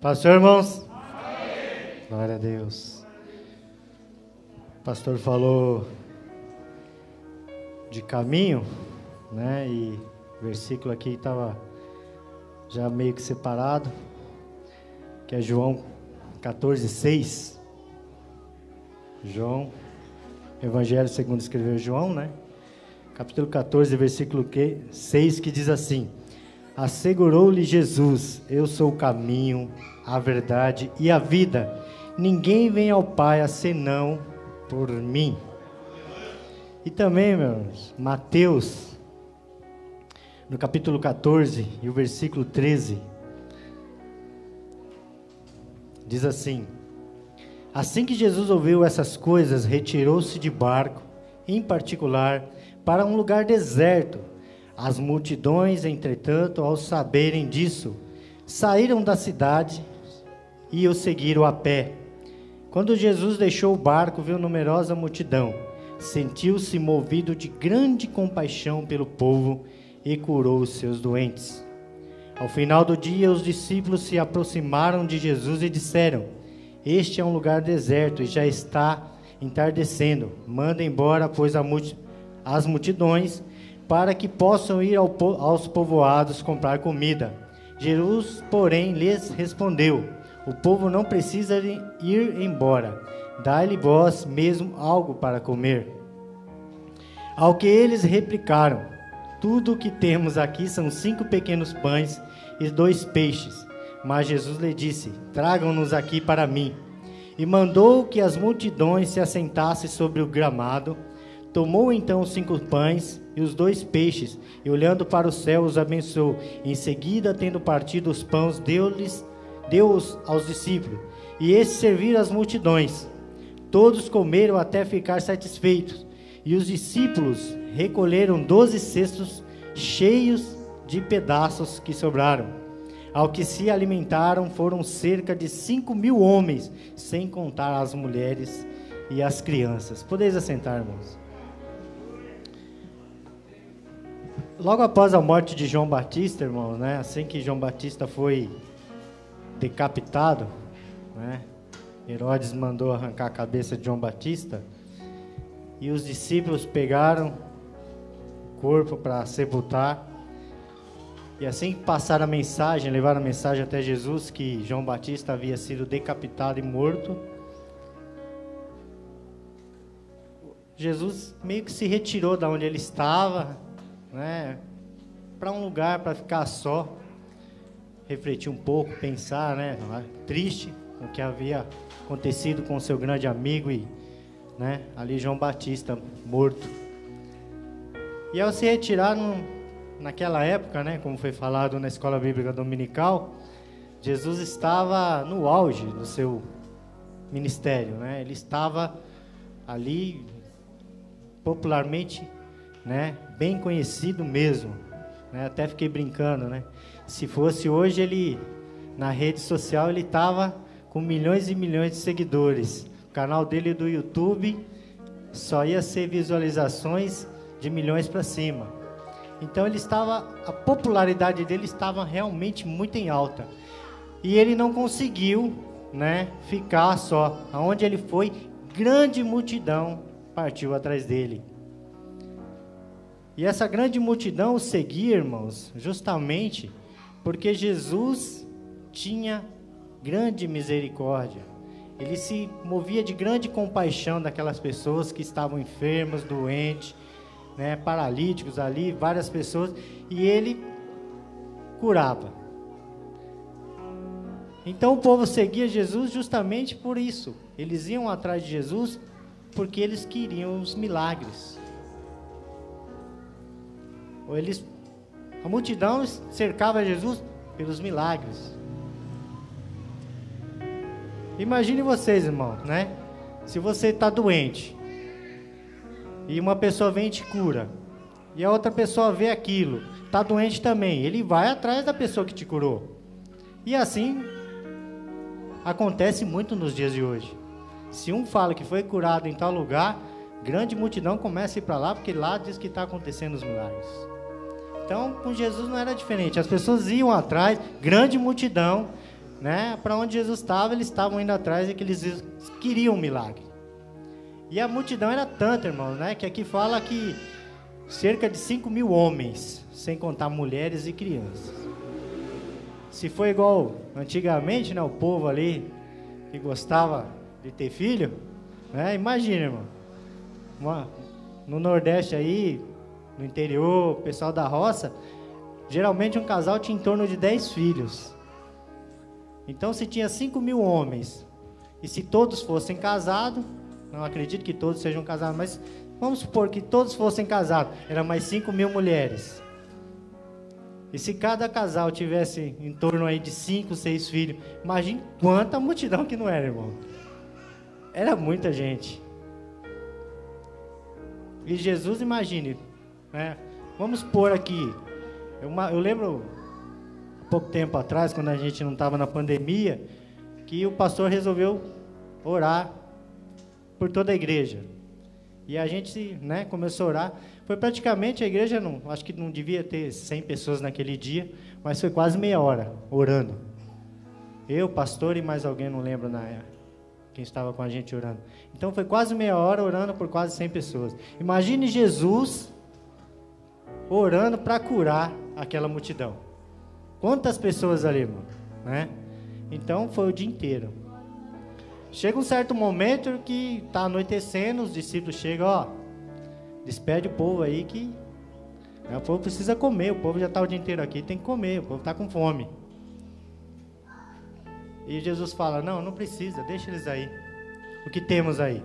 Pastor, irmãos? Amém. Glória a Deus. O pastor falou de caminho, né? E o versículo aqui estava já meio que separado, que é João 14, 6. João, Evangelho segundo escreveu João, né? Capítulo 14, versículo 6, que diz assim: Assegurou-lhe Jesus: Eu sou o caminho, a verdade e a vida. Ninguém vem ao Pai senão por mim. E também, meus, Mateus, no capítulo 14 e o versículo 13, diz assim: Assim que Jesus ouviu essas coisas, retirou-se de barco, em particular, para um lugar deserto as multidões, entretanto, ao saberem disso, saíram da cidade e o seguiram a pé. Quando Jesus deixou o barco, viu numerosa multidão. Sentiu-se movido de grande compaixão pelo povo e curou os seus doentes. Ao final do dia, os discípulos se aproximaram de Jesus e disseram: Este é um lugar deserto e já está entardecendo. Manda embora, pois, as multidões para que possam ir ao, aos povoados comprar comida. Jesus, porém, lhes respondeu: O povo não precisa ir embora. Dá-lhe vós mesmo algo para comer. Ao que eles replicaram: Tudo o que temos aqui são cinco pequenos pães e dois peixes. Mas Jesus lhe disse: Tragam-nos aqui para mim. E mandou que as multidões se assentassem sobre o gramado. Tomou então os cinco pães e os dois peixes, e olhando para o céu os abençoou. Em seguida, tendo partido os pães, deu-lhes deu-os aos discípulos, e esses serviram as multidões. Todos comeram até ficar satisfeitos, e os discípulos recolheram doze cestos cheios de pedaços que sobraram. Ao que se alimentaram foram cerca de cinco mil homens, sem contar as mulheres e as crianças. Podeis assentar, irmãos. Logo após a morte de João Batista, irmão, né, assim que João Batista foi decapitado, né, Herodes mandou arrancar a cabeça de João Batista e os discípulos pegaram o corpo para sepultar. E assim que passaram a mensagem, levaram a mensagem até Jesus que João Batista havia sido decapitado e morto. Jesus meio que se retirou da onde ele estava, né, para um lugar para ficar só, refletir um pouco, pensar, né, triste com o que havia acontecido com seu grande amigo e, né, ali João Batista morto. E ao se retirar naquela época, né, como foi falado na escola bíblica dominical, Jesus estava no auge do seu ministério, né? Ele estava ali popularmente né? Bem conhecido mesmo, né? Até fiquei brincando, né? Se fosse hoje ele na rede social ele tava com milhões e milhões de seguidores. O canal dele do YouTube só ia ser visualizações de milhões para cima. Então ele estava, a popularidade dele estava realmente muito em alta. E ele não conseguiu, né, ficar só. Aonde ele foi, grande multidão partiu atrás dele. E essa grande multidão o seguia, irmãos, justamente porque Jesus tinha grande misericórdia. Ele se movia de grande compaixão daquelas pessoas que estavam enfermas, doentes, né, paralíticos ali, várias pessoas, e ele curava. Então o povo seguia Jesus justamente por isso. Eles iam atrás de Jesus porque eles queriam os milagres. Eles, a multidão cercava Jesus pelos milagres. Imagine vocês, irmão, né? Se você está doente e uma pessoa vem e te cura, e a outra pessoa vê aquilo, está doente também, ele vai atrás da pessoa que te curou. E assim acontece muito nos dias de hoje. Se um fala que foi curado em tal lugar, grande multidão começa a ir para lá, porque lá diz que está acontecendo os milagres. Então, com Jesus não era diferente. As pessoas iam atrás, grande multidão, né, para onde Jesus estava, eles estavam indo atrás e que eles queriam um milagre. E a multidão era tanta, irmão, né, que aqui fala que cerca de 5 mil homens, sem contar mulheres e crianças. Se foi igual antigamente, né, o povo ali que gostava de ter filho, né, imagina, irmão, uma, no Nordeste aí, no interior, o pessoal da roça, geralmente um casal tinha em torno de 10 filhos. Então, se tinha 5 mil homens, e se todos fossem casados, não acredito que todos sejam casados, mas vamos supor que todos fossem casados, eram mais 5 mil mulheres. E se cada casal tivesse em torno aí de 5, 6 filhos, imagine quanta multidão que não era, irmão. Era muita gente. E Jesus, imagine, né? Vamos pôr aqui. Eu, eu lembro pouco tempo atrás, quando a gente não estava na pandemia, que o pastor resolveu orar por toda a igreja. E a gente né, começou a orar. Foi praticamente a igreja, não, acho que não devia ter 100 pessoas naquele dia, mas foi quase meia hora orando. Eu, pastor e mais alguém, não lembro na quem estava com a gente orando. Então foi quase meia hora orando por quase 100 pessoas. Imagine Jesus orando para curar aquela multidão. Quantas pessoas ali, irmão? Né? Então foi o dia inteiro. Chega um certo momento que está anoitecendo, os discípulos chegam, ó, despede o povo aí que né, o povo precisa comer, o povo já está o dia inteiro aqui, tem que comer, o povo está com fome. E Jesus fala, não, não precisa, deixa eles aí. O que temos aí?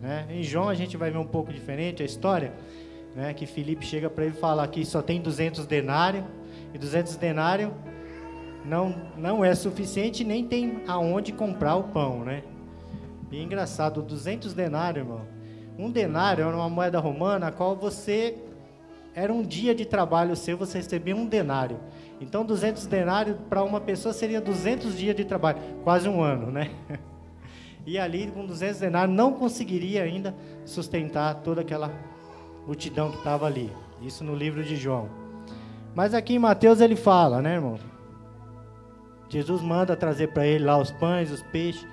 Né? Em João a gente vai ver um pouco diferente a história, né? que Felipe chega para ele e fala que só tem 200 denários, e 200 denários não, não é suficiente, nem tem aonde comprar o pão, né? E é engraçado, 200 denários, irmão. Um denário era uma moeda romana, a qual você era um dia de trabalho seu, você recebia um denário. Então, 200 denários para uma pessoa seria 200 dias de trabalho, quase um ano, né? E ali, com 200 denários, não conseguiria ainda sustentar toda aquela multidão que estava ali. Isso no livro de João. Mas aqui em Mateus ele fala, né, irmão? Jesus manda trazer para ele lá os pães, os peixes.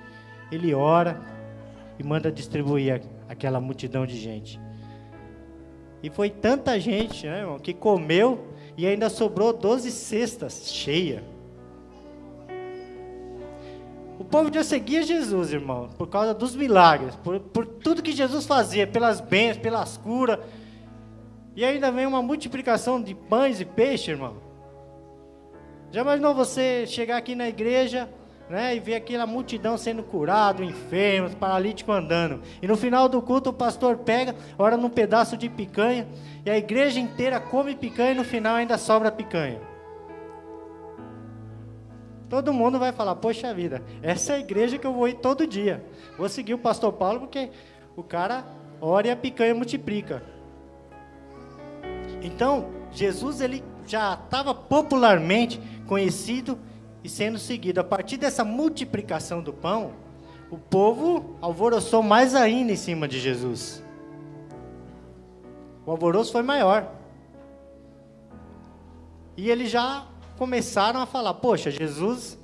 Ele ora e manda distribuir aquela multidão de gente. E foi tanta gente, né, irmão, que comeu e ainda sobrou 12 cestas cheias. O povo já seguia Jesus, irmão, por causa dos milagres, por, por tudo que Jesus fazia, pelas bênçãos, pelas curas e ainda vem uma multiplicação de pães e peixe, irmão. Já imaginou você chegar aqui na igreja né, e ver aquela multidão sendo curado, enfermos, paralítico andando. E no final do culto o pastor pega, ora num pedaço de picanha, e a igreja inteira come picanha e no final ainda sobra picanha. Todo mundo vai falar, poxa vida, essa é a igreja que eu vou ir todo dia. Vou seguir o pastor Paulo porque o cara ora e a picanha multiplica. Então, Jesus ele já estava popularmente conhecido e sendo seguido. A partir dessa multiplicação do pão, o povo alvoroçou mais ainda em cima de Jesus. O alvoroço foi maior. E eles já começaram a falar: Poxa, Jesus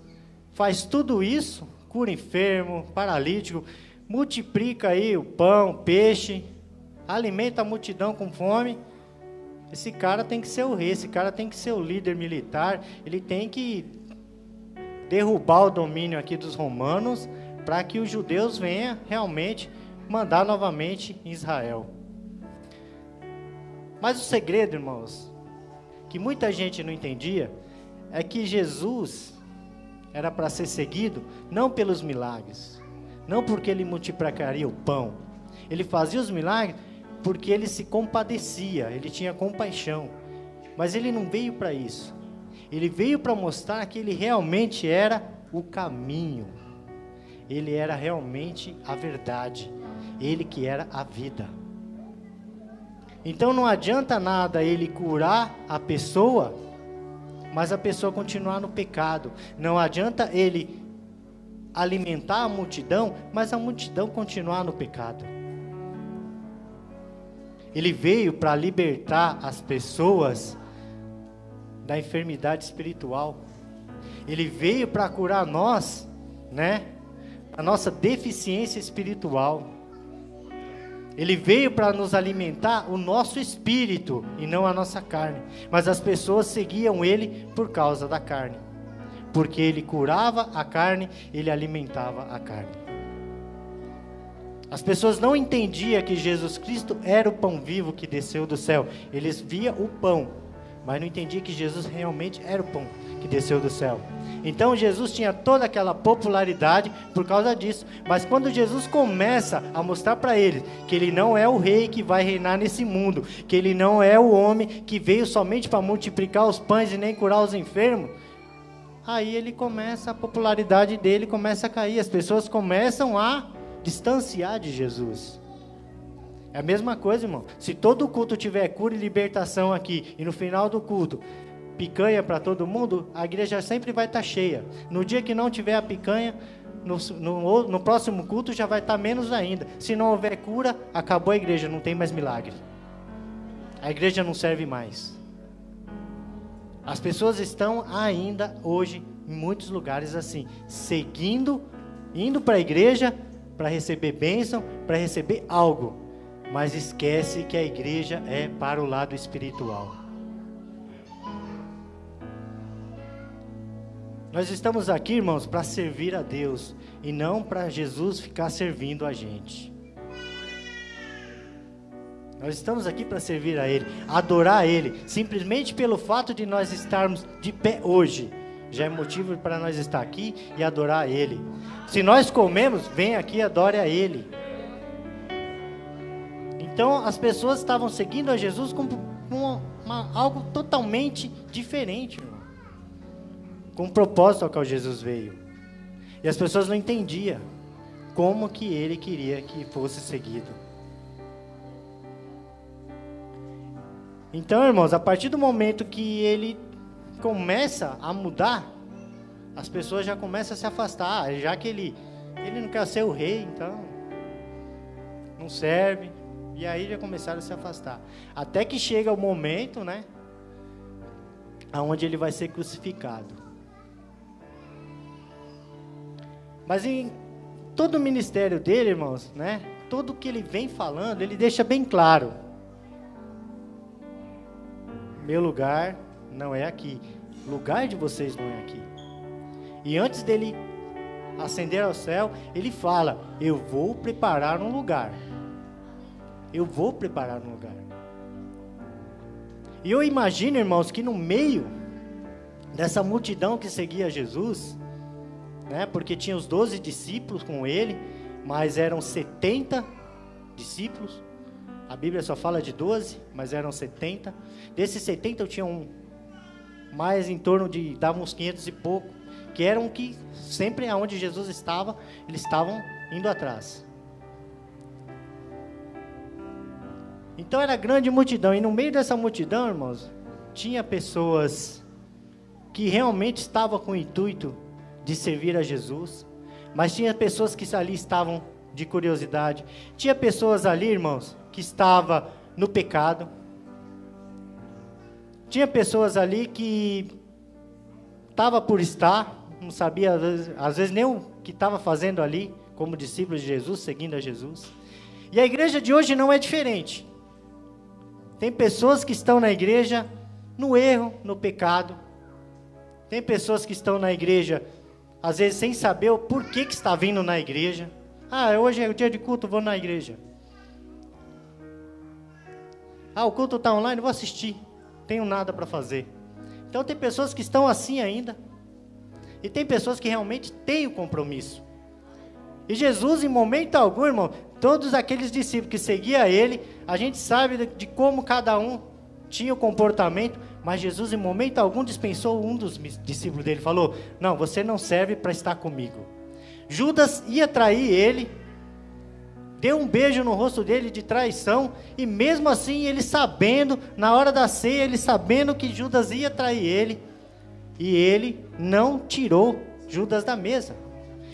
faz tudo isso, cura enfermo, paralítico, multiplica aí o pão, o peixe, alimenta a multidão com fome. Esse cara tem que ser o rei, esse cara tem que ser o líder militar, ele tem que derrubar o domínio aqui dos romanos para que os judeus venham realmente mandar novamente em Israel. Mas o segredo, irmãos, que muita gente não entendia, é que Jesus era para ser seguido não pelos milagres, não porque ele multiplicaria o pão. Ele fazia os milagres porque ele se compadecia, ele tinha compaixão. Mas ele não veio para isso. Ele veio para mostrar que ele realmente era o caminho. Ele era realmente a verdade. Ele que era a vida. Então não adianta nada ele curar a pessoa, mas a pessoa continuar no pecado. Não adianta ele alimentar a multidão, mas a multidão continuar no pecado. Ele veio para libertar as pessoas da enfermidade espiritual. Ele veio para curar nós, né? A nossa deficiência espiritual. Ele veio para nos alimentar o nosso espírito e não a nossa carne. Mas as pessoas seguiam ele por causa da carne. Porque ele curava a carne, ele alimentava a carne. As pessoas não entendiam que Jesus Cristo era o pão vivo que desceu do céu. Eles via o pão, mas não entendiam que Jesus realmente era o pão que desceu do céu. Então Jesus tinha toda aquela popularidade por causa disso. Mas quando Jesus começa a mostrar para eles que ele não é o rei que vai reinar nesse mundo, que ele não é o homem que veio somente para multiplicar os pães e nem curar os enfermos, aí ele começa a popularidade dele começa a cair. As pessoas começam a distanciar de Jesus. É a mesma coisa, irmão. Se todo culto tiver cura e libertação aqui e no final do culto picanha para todo mundo, a igreja sempre vai estar tá cheia. No dia que não tiver a picanha, no, no, no próximo culto já vai estar tá menos ainda. Se não houver cura, acabou a igreja, não tem mais milagre. A igreja não serve mais. As pessoas estão ainda hoje em muitos lugares assim, seguindo, indo para a igreja para receber bênção, para receber algo, mas esquece que a igreja é para o lado espiritual. Nós estamos aqui, irmãos, para servir a Deus e não para Jesus ficar servindo a gente. Nós estamos aqui para servir a Ele, adorar a Ele, simplesmente pelo fato de nós estarmos de pé hoje, já é motivo para nós estar aqui e adorar Ele. Se nós comemos, vem aqui e adore a Ele. Então as pessoas estavam seguindo a Jesus com uma, algo totalmente diferente. Irmão com um propósito ao qual Jesus veio. E as pessoas não entendiam como que ele queria que fosse seguido. Então, irmãos, a partir do momento que ele começa a mudar, as pessoas já começam a se afastar, ah, já que ele ele não quer ser o rei, então não serve. E aí já começaram a se afastar. Até que chega o momento, né, aonde ele vai ser crucificado. Mas em todo o ministério dele, irmãos, né? Tudo que ele vem falando, ele deixa bem claro. Meu lugar não é aqui. Lugar de vocês não é aqui. E antes dele ascender ao céu, ele fala: Eu vou preparar um lugar. Eu vou preparar um lugar. E eu imagino, irmãos, que no meio dessa multidão que seguia Jesus, né? Porque tinha os 12 discípulos com ele, mas eram 70 discípulos. A Bíblia só fala de 12, mas eram 70. Desses 70 tinha um mais em torno de davam uns 500 e pouco, que eram que sempre aonde Jesus estava, eles estavam indo atrás. Então era grande multidão, e no meio dessa multidão, irmãos, tinha pessoas que realmente estavam com o intuito de servir a Jesus, mas tinha pessoas que ali estavam de curiosidade. Tinha pessoas ali, irmãos, que estavam no pecado. Tinha pessoas ali que estava por estar, não sabia às vezes, às vezes nem o que estava fazendo ali, como discípulo de Jesus, seguindo a Jesus. E a igreja de hoje não é diferente. Tem pessoas que estão na igreja no erro, no pecado. Tem pessoas que estão na igreja às vezes sem saber o porquê que está vindo na igreja. Ah, hoje é o dia de culto, vou na igreja. Ah, o culto está online, vou assistir. Tenho nada para fazer. Então tem pessoas que estão assim ainda. E tem pessoas que realmente têm o compromisso. E Jesus, em momento algum, irmão, todos aqueles discípulos que seguiam ele, a gente sabe de, de como cada um tinha o comportamento, mas Jesus, em momento algum, dispensou um dos discípulos dele. Falou: Não, você não serve para estar comigo. Judas ia trair ele, deu um beijo no rosto dele de traição, e mesmo assim, ele sabendo, na hora da ceia, ele sabendo que Judas ia trair ele, e ele não tirou Judas da mesa.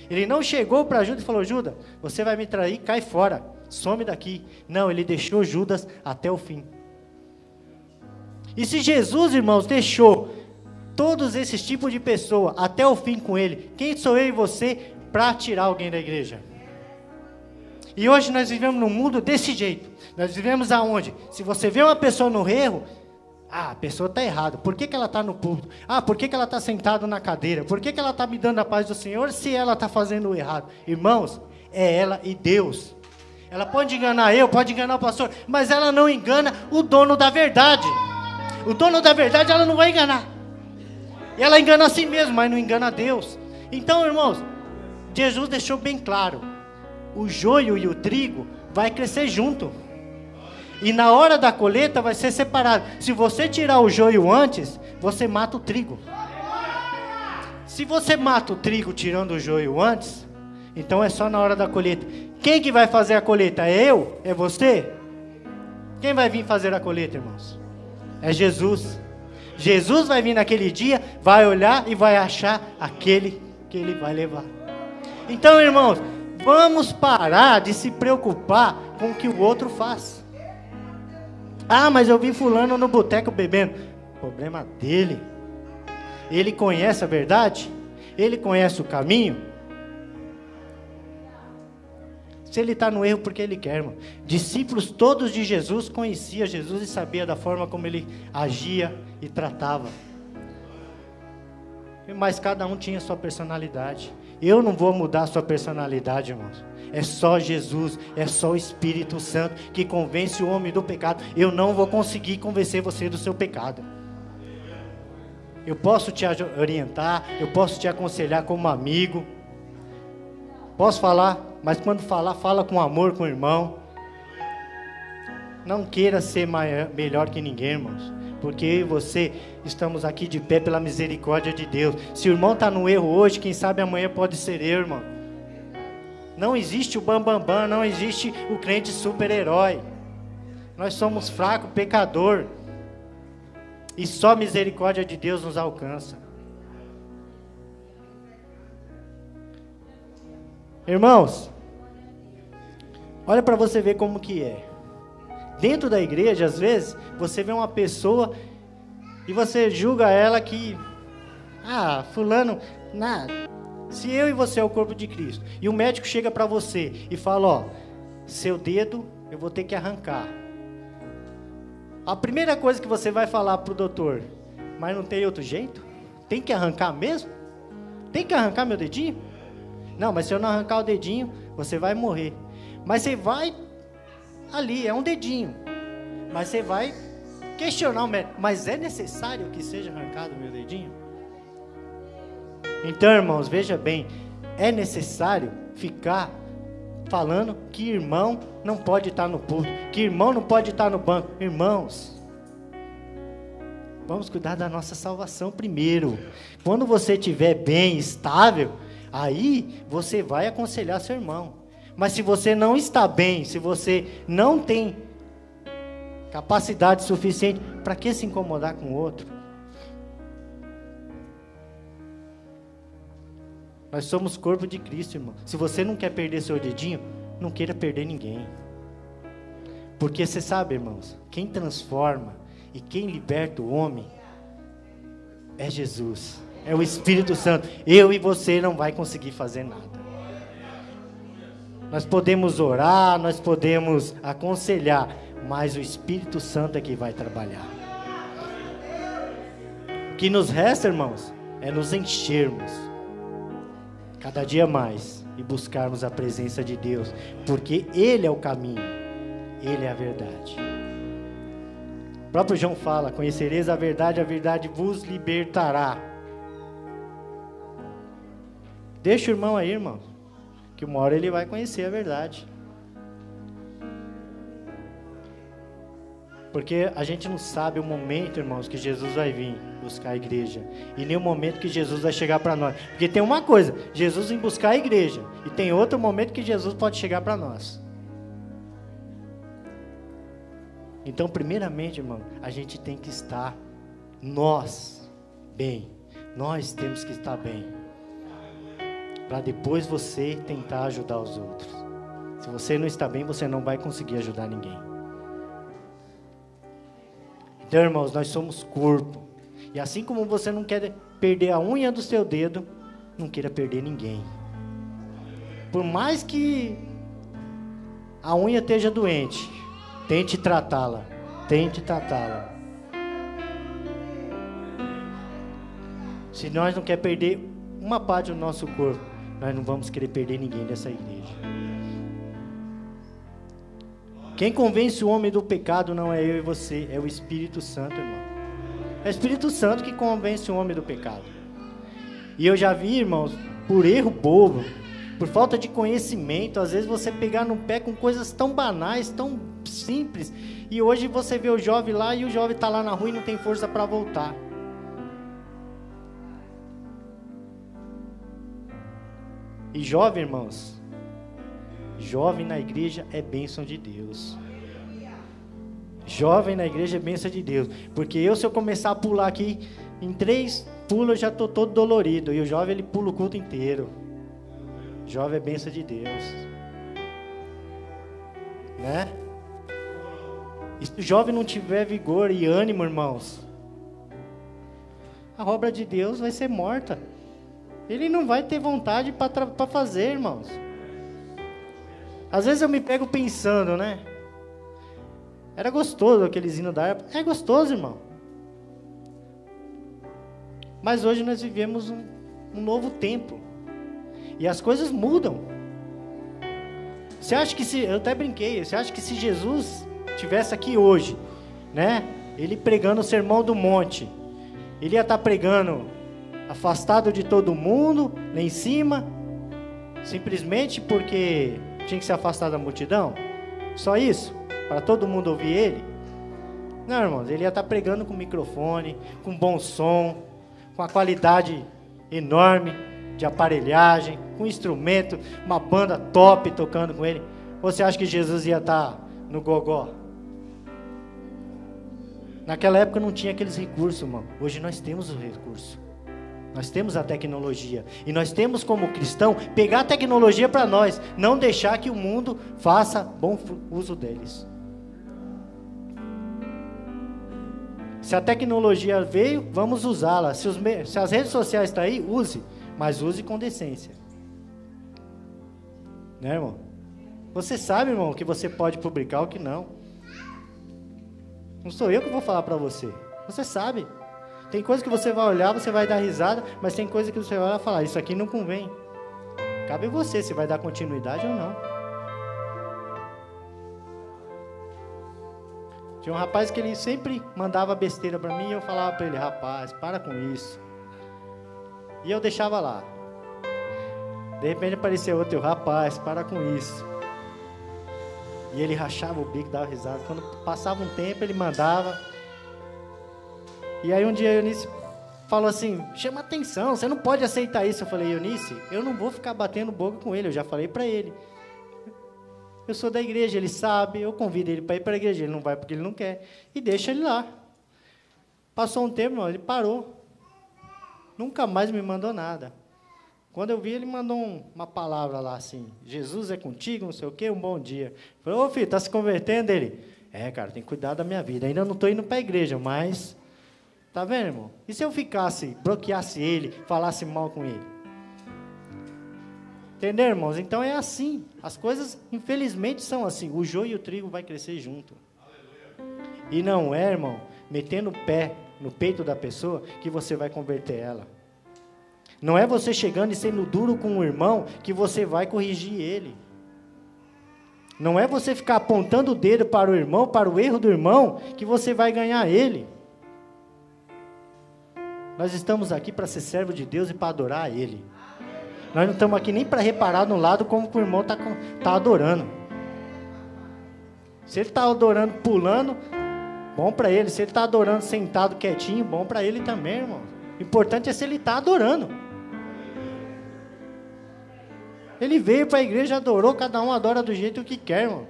Ele não chegou para Judas e falou: Judas, você vai me trair, cai fora, some daqui. Não, ele deixou Judas até o fim. E se Jesus, irmãos, deixou todos esses tipos de pessoa até o fim com ele. Quem sou eu e você para tirar alguém da igreja? E hoje nós vivemos num mundo desse jeito. Nós vivemos aonde? Se você vê uma pessoa no erro, ah, a pessoa está errada. Por que, que ela está no púlpito? Ah, por que, que ela está sentada na cadeira? Por que, que ela está me dando a paz do Senhor se ela está fazendo o errado? Irmãos, é ela e Deus. Ela pode enganar eu, pode enganar o pastor, mas ela não engana o dono da verdade. O dono da verdade ela não vai enganar. Ela engana a si mesma, mas não engana a Deus. Então, irmãos, Jesus deixou bem claro: o joio e o trigo vai crescer junto. E na hora da colheita vai ser separado. Se você tirar o joio antes, você mata o trigo. Se você mata o trigo tirando o joio antes, então é só na hora da colheita. Quem que vai fazer a colheita? É eu? É você? Quem vai vir fazer a colheita, irmãos? É Jesus. Jesus vai vir naquele dia, vai olhar e vai achar aquele que ele vai levar. Então, irmãos, vamos parar de se preocupar com o que o outro faz. Ah, mas eu vi fulano no boteco bebendo. Problema dele. Ele conhece a verdade? Ele conhece o caminho? Se ele está no erro, porque ele quer, irmão. Discípulos todos de Jesus conheciam Jesus e sabia da forma como ele agia e tratava. Mas cada um tinha sua personalidade. Eu não vou mudar a sua personalidade, irmãos. É só Jesus, é só o Espírito Santo que convence o homem do pecado. Eu não vou conseguir convencer você do seu pecado. Eu posso te orientar, eu posso te aconselhar como amigo. Posso falar, mas quando falar, fala com amor com o irmão. Não queira ser maior, melhor que ninguém, irmãos. Porque eu e você estamos aqui de pé pela misericórdia de Deus. Se o irmão está no erro hoje, quem sabe amanhã pode ser eu, irmão. Não existe o bambambam, bam, bam, não existe o crente super-herói. Nós somos fracos, pecador. E só a misericórdia de Deus nos alcança. Irmãos, olha para você ver como que é. Dentro da igreja, às vezes, você vê uma pessoa e você julga ela que ah, fulano, nada, se eu e você é o corpo de Cristo, e o médico chega para você e fala: Ó, seu dedo eu vou ter que arrancar. A primeira coisa que você vai falar para o doutor, mas não tem outro jeito? Tem que arrancar mesmo? Tem que arrancar meu dedinho? Não, mas se eu não arrancar o dedinho, você vai morrer. Mas você vai ali, é um dedinho. Mas você vai questionar o médico, mas é necessário que seja arrancado o meu dedinho? Então, irmãos, veja bem, é necessário ficar falando que irmão não pode estar no púlpito, que irmão não pode estar no banco. Irmãos, vamos cuidar da nossa salvação primeiro. Quando você estiver bem, estável, aí você vai aconselhar seu irmão. Mas se você não está bem, se você não tem capacidade suficiente, para que se incomodar com o outro? Nós somos corpo de Cristo, irmão. Se você não quer perder seu dedinho, não queira perder ninguém. Porque você sabe, irmãos, quem transforma e quem liberta o homem é Jesus. É o Espírito Santo. Eu e você não vai conseguir fazer nada. Nós podemos orar, nós podemos aconselhar, mas o Espírito Santo é que vai trabalhar. O que nos resta, irmãos, é nos enchermos cada dia mais e buscarmos a presença de Deus, porque Ele é o caminho, Ele é a verdade. O próprio João fala: Conhecereis a verdade, a verdade vos libertará. Deixa o irmão aí, irmão, que uma hora ele vai conhecer a verdade. Porque a gente não sabe o momento, irmãos, que Jesus vai vir buscar a igreja. E nem o momento que Jesus vai chegar para nós. Porque tem uma coisa, Jesus vem buscar a igreja. E tem outro momento que Jesus pode chegar para nós. Então, primeiramente, irmão, a gente tem que estar nós bem. Nós temos que estar bem. Para depois você tentar ajudar os outros. Se você não está bem, você não vai conseguir ajudar ninguém. Então, irmãos, nós somos corpo. E assim como você não quer perder a unha do seu dedo, não queira perder ninguém. Por mais que a unha esteja doente, tente tratá-la. Tente tratá-la. Se nós não quer perder uma parte do nosso corpo, nós não vamos querer perder ninguém dessa igreja. Quem convence o homem do pecado não é eu e você, é o Espírito Santo, irmão. É o Espírito Santo que convence o homem do pecado. E eu já vi, irmãos, por erro bobo, por falta de conhecimento, às vezes você pegar no pé com coisas tão banais, tão simples, e hoje você vê o jovem lá e o jovem está lá na rua e não tem força para voltar. E jovem, irmãos, jovem na igreja é bênção de Deus. Jovem na igreja é bênção de Deus. Porque eu, se eu começar a pular aqui, em três pulos eu já estou todo dolorido. E o jovem, ele pula o culto inteiro. Jovem é bênção de Deus. Né? E se o jovem não tiver vigor e ânimo, irmãos, a obra de Deus vai ser morta. Ele não vai ter vontade para fazer, irmãos. Às vezes eu me pego pensando, né? Era gostoso aqueles hinos da época. É gostoso, irmão. Mas hoje nós vivemos um, um novo tempo. E as coisas mudam. Você acha que se. Eu até brinquei. Você acha que se Jesus tivesse aqui hoje, né? Ele pregando o sermão do monte. Ele ia estar tá pregando afastado de todo mundo, lá em cima, simplesmente porque tinha que se afastar da multidão? Só isso? Para todo mundo ouvir ele? Não, irmãos, ele ia estar pregando com microfone, com bom som, com a qualidade enorme de aparelhagem, com instrumento, uma banda top tocando com ele. Você acha que Jesus ia estar no gogó? Naquela época não tinha aqueles recursos, irmão. Hoje nós temos os recursos. Nós temos a tecnologia. E nós temos, como cristão, pegar a tecnologia para nós. Não deixar que o mundo faça bom uso deles. Se a tecnologia veio, vamos usá-la. Se, se, as redes sociais estão tá aí, use. Mas use com decência. Né, irmão? Você sabe, irmão, que você pode publicar o que não. Não sou eu que vou falar para você. Você sabe. Tem coisa que você vai olhar, você vai dar risada, mas tem coisa que você vai falar, isso aqui não convém. Cabe você se vai dar continuidade ou não. Tinha um rapaz que ele sempre mandava besteira para mim e eu falava para ele, rapaz, para com isso. E eu deixava lá. De repente apareceu outro, rapaz, para com isso. E ele rachava o bico, dava risada. Quando passava um tempo, ele mandava. E aí um dia a Eunice falou assim: chama atenção, você não pode aceitar isso. Eu falei: Eunice, eu não vou ficar batendo boca com ele, eu já falei para ele. Eu sou da igreja, ele sabe, eu convido ele para ir para a igreja, ele não vai porque ele não quer. E deixa ele lá. Passou um tempo, ele parou. Nunca mais me mandou nada. Quando eu vi, ele mandou um, uma palavra lá assim: Jesus é contigo, não sei o quê, um bom dia. Eu falei: Ô filho, está se convertendo? Ele: É, cara, tem que cuidar da minha vida. Ainda não estou indo para a igreja, mas Tá vendo, irmão? E se eu ficasse, bloqueasse ele, falasse mal com ele? Entendeu, irmãos? Então é assim. As coisas, infelizmente, são assim. O joio e o trigo vai crescer junto. E não é, irmão, metendo o pé no peito da pessoa que você vai converter ela. Não é você chegando e sendo duro com o irmão que você vai corrigir ele. Não é você ficar apontando o dedo para o irmão, para o erro do irmão, que você vai ganhar ele. Nós estamos aqui para ser servo de Deus e para adorar a Ele. Nós não estamos aqui nem para reparar no lado como o irmão está tá adorando. Se ele está adorando pulando, bom para ele. Se ele está adorando sentado quietinho, bom para ele também, irmão. O importante é se ele está adorando. Ele veio para a igreja, adorou, cada um adora do jeito que quer, irmão.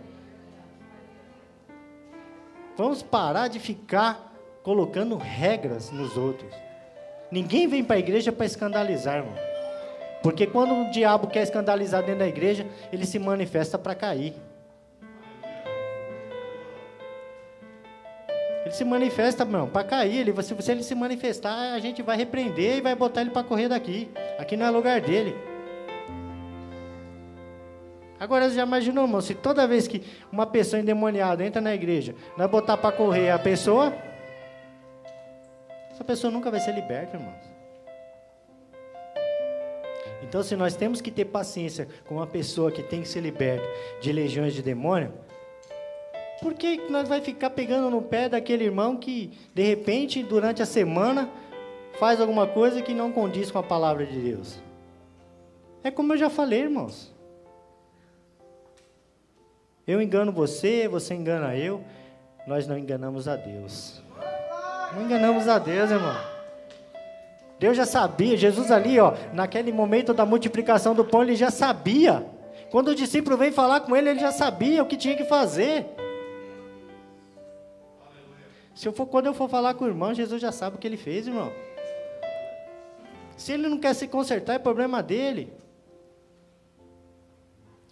Vamos parar de ficar colocando regras nos outros. Ninguém vem para a igreja para escandalizar, irmão. Porque quando o diabo quer escandalizar dentro da igreja, ele se manifesta para cair. Ele se manifesta, não, para cair. Ele, se, se ele se manifestar, a gente vai repreender e vai botar ele para correr daqui. Aqui não é lugar dele. Agora você já imaginou, irmão, se toda vez que uma pessoa endemoniada entra na igreja, nós botar para correr a pessoa, essa pessoa nunca vai ser liberta, irmão. Então, se nós temos que ter paciência com uma pessoa que tem que ser liberta de legiões de demônio, por que nós vai ficar pegando no pé daquele irmão que, de repente, durante a semana, faz alguma coisa que não condiz com a palavra de Deus? É como eu já falei, irmãos. Eu engano você, você engana eu, nós não enganamos a Deus. Não enganamos a Deus, irmão. Deus já sabia, Jesus ali, ó, naquele momento da multiplicação do pão, ele já sabia. Quando o discípulo veio falar com ele, ele já sabia o que tinha que fazer. Se eu for, quando eu for falar com o irmão, Jesus já sabe o que ele fez, irmão. Se ele não quer se consertar, é problema dele.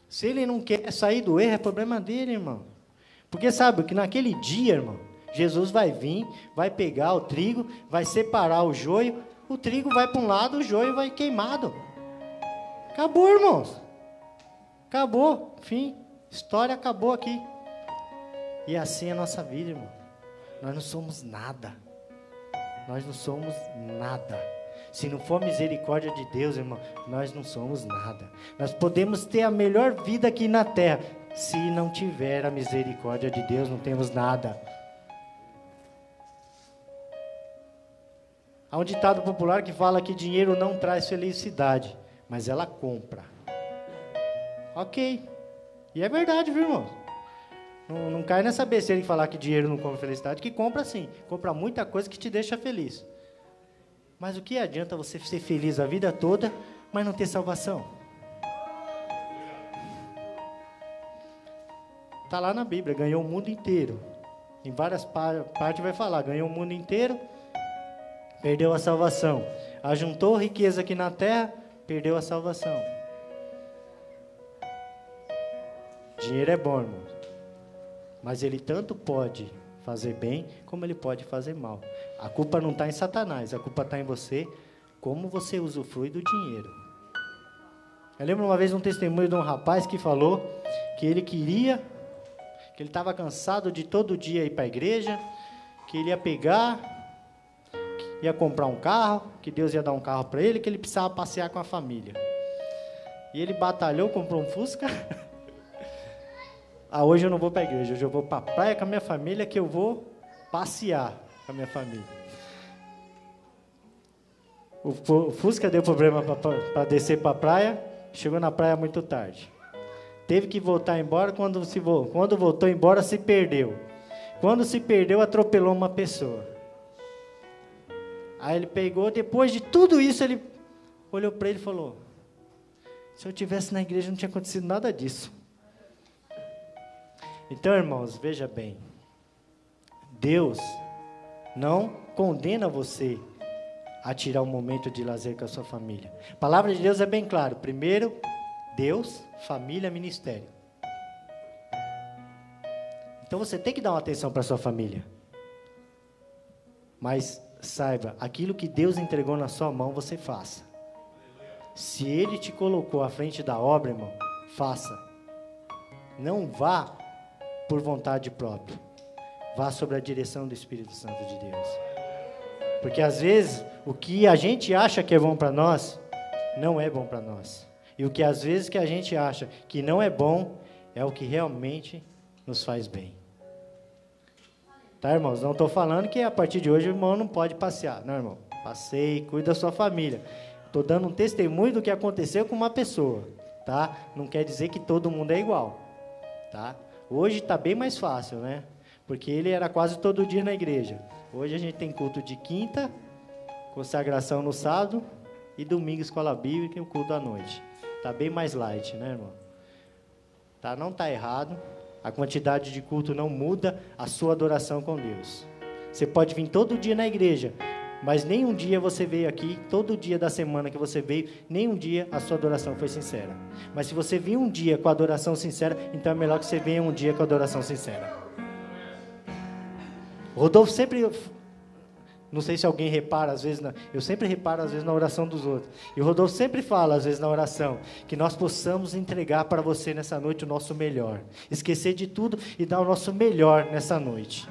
Se ele não quer sair do erro, é problema dele, irmão. Porque sabe que naquele dia, irmão, Jesus vai vir, vai pegar o trigo, vai separar o joio, o trigo vai para um lado, o joio vai queimado. Acabou, irmãos. Acabou, fim. História acabou aqui. E assim é a nossa vida, irmão. Nós não somos nada. Nós não somos nada. Se não for misericórdia de Deus, irmão, nós não somos nada. Nós podemos ter a melhor vida aqui na terra. Se não tiver a misericórdia de Deus, não temos nada. Há um ditado popular que fala que dinheiro não traz felicidade, mas ela compra. Ok. E é verdade, viu, irmão? Não, não cai nessa besteira de falar que dinheiro não compra felicidade, que compra sim. Compra muita coisa que te deixa feliz. Mas o que adianta você ser feliz a vida toda, mas não ter salvação? Está lá na Bíblia, ganhou o mundo inteiro. Em várias partes vai falar, ganhou o mundo inteiro, perdeu a salvação. Ajuntou riqueza aqui na terra, perdeu a salvação. Dinheiro é bom, irmão. Mas ele tanto pode fazer bem, como ele pode fazer mal. A culpa não está em Satanás, a culpa está em você, como você usufrui do dinheiro. Eu lembro uma vez um testemunho de um rapaz que falou que ele queria, que ele estava cansado de todo dia ir para a igreja, que ele ia pegar, ia comprar um carro, que Deus ia dar um carro para ele, que ele precisava passear com a família. E ele batalhou, comprou um Fusca. Ah, hoje eu não vou para a igreja, hoje eu vou para a praia com a minha família, que eu vou passear com a minha família. O Fusca deu problema para descer para a praia, chegou na praia muito tarde. Teve que voltar embora, quando, se, quando voltou embora se perdeu. Quando se perdeu, atropelou uma pessoa. Aí ele pegou, depois de tudo isso, ele olhou para ele e falou: Se eu tivesse na igreja, não tinha acontecido nada disso. Então, irmãos, veja bem. Deus não condena você a tirar um momento de lazer com a sua família. A palavra de Deus é bem claro. Primeiro, Deus, família, ministério. Então você tem que dar uma atenção para sua família. Mas saiba, aquilo que Deus entregou na sua mão, você faça. Se Ele te colocou à frente da obra, irmão, faça. Não vá por vontade própria. Vá sobre a direção do Espírito Santo de Deus. Porque às vezes o que a gente acha que é bom para nós, não é bom para nós. E o que às vezes que a gente acha que não é bom, é o que realmente nos faz bem. Tá, irmãos? Não estou falando que a partir de hoje o irmão não pode passear. Não, irmão. Passeie, cuide da sua família. Estou dando um testemunho do que aconteceu com uma pessoa. Tá? Não quer dizer que todo mundo é igual. Tá? Hoje está bem mais fácil, né? Porque ele era quase todo dia na igreja. Hoje a gente tem culto de quinta, consagração no sábado e domingo escola bíblica e o culto à noite. Está bem mais light, né, irmão? Tá? Não está errado. A quantidade de culto não muda a sua adoração com Deus. Você pode vir todo dia na igreja, mas nenhum dia você veio aqui, todo dia da semana que você veio, nenhum dia a sua adoração foi sincera. Mas se você vir um dia com a adoração sincera, então é melhor que você venha um dia com a adoração sincera. Rodolfo sempre não sei se alguém repara, às vezes, na, eu sempre reparo, às vezes, na oração dos outros. E o Rodolfo sempre fala, às vezes, na oração, que nós possamos entregar para você nessa noite o nosso melhor. Esquecer de tudo e dar o nosso melhor nessa noite.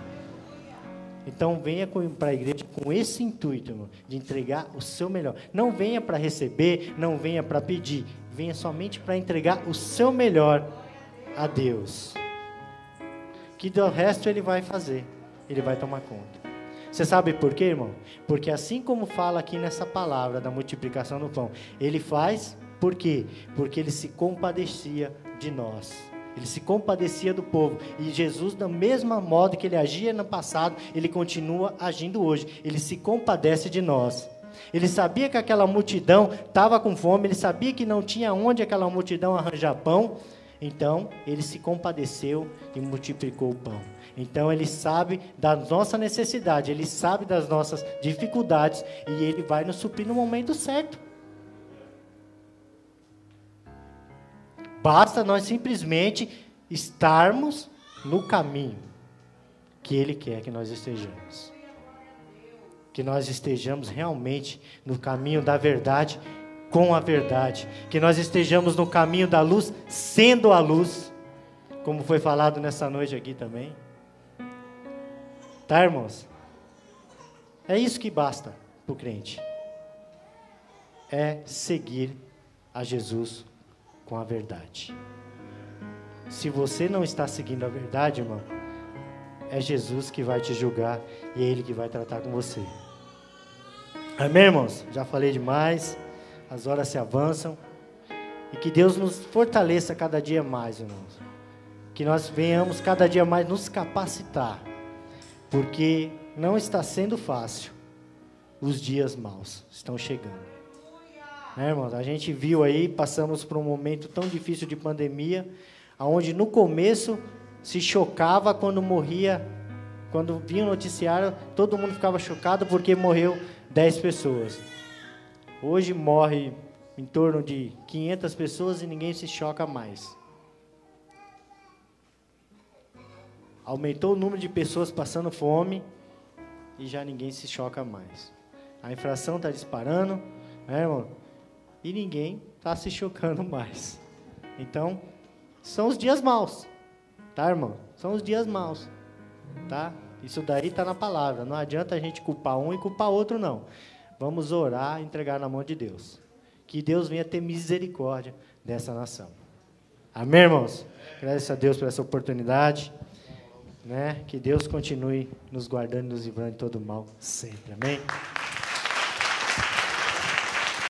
Então, venha para a igreja com esse intuito, irmão, de entregar o seu melhor. Não venha para receber, não venha para pedir. Venha somente para entregar o seu melhor a Deus. Que do resto Ele vai fazer, Ele vai tomar conta. Você sabe por quê, irmão? Porque assim como fala aqui nessa palavra da multiplicação do pão, ele faz por quê? Porque ele se compadecia de nós. Ele se compadecia do povo. E Jesus, da mesma modo que ele agia no passado, ele continua agindo hoje. Ele se compadece de nós. Ele sabia que aquela multidão estava com fome, ele sabia que não tinha onde aquela multidão arranjar pão. Então, ele se compadeceu e multiplicou o pão. Então ele sabe da nossa necessidade, ele sabe das nossas dificuldades e ele vai nos suprir no momento certo. Basta nós simplesmente estarmos no caminho que ele quer que nós estejamos. Que nós estejamos realmente no caminho da verdade com a verdade, que nós estejamos no caminho da luz sendo a luz, como foi falado nessa noite aqui também. Tá, irmãos? É isso que basta para o crente. É seguir a Jesus com a verdade. Se você não está seguindo a verdade, irmão, é Jesus que vai te julgar e é Ele que vai tratar com você. Amém, irmãos? Já falei demais, as horas se avançam. E que Deus nos fortaleça cada dia mais, irmãos. Que nós venhamos cada dia mais nos capacitar porque não está sendo fácil. Os dias maus estão chegando. Né, irmãos? A gente viu aí, passamos por um momento tão difícil de pandemia, aonde no começo se chocava quando morria, quando vinha o noticiário, todo mundo ficava chocado porque morreu 10 pessoas. Hoje morre em torno de 500 pessoas e ninguém se choca mais. Aumentou o número de pessoas passando fome e já ninguém se choca mais. A inflação está disparando, né, irmão? E ninguém está se chocando mais. Então, são os dias maus, tá, irmão? São os dias maus, tá? Isso daí está na palavra. Não adianta a gente culpar um e culpar outro, não. Vamos orar entregar na mão de Deus. Que Deus venha ter misericórdia dessa nação. Amém, irmãos? Graças a Deus por essa oportunidade. Né? Que Deus continue nos guardando e nos livrando de todo mal sempre. Amém?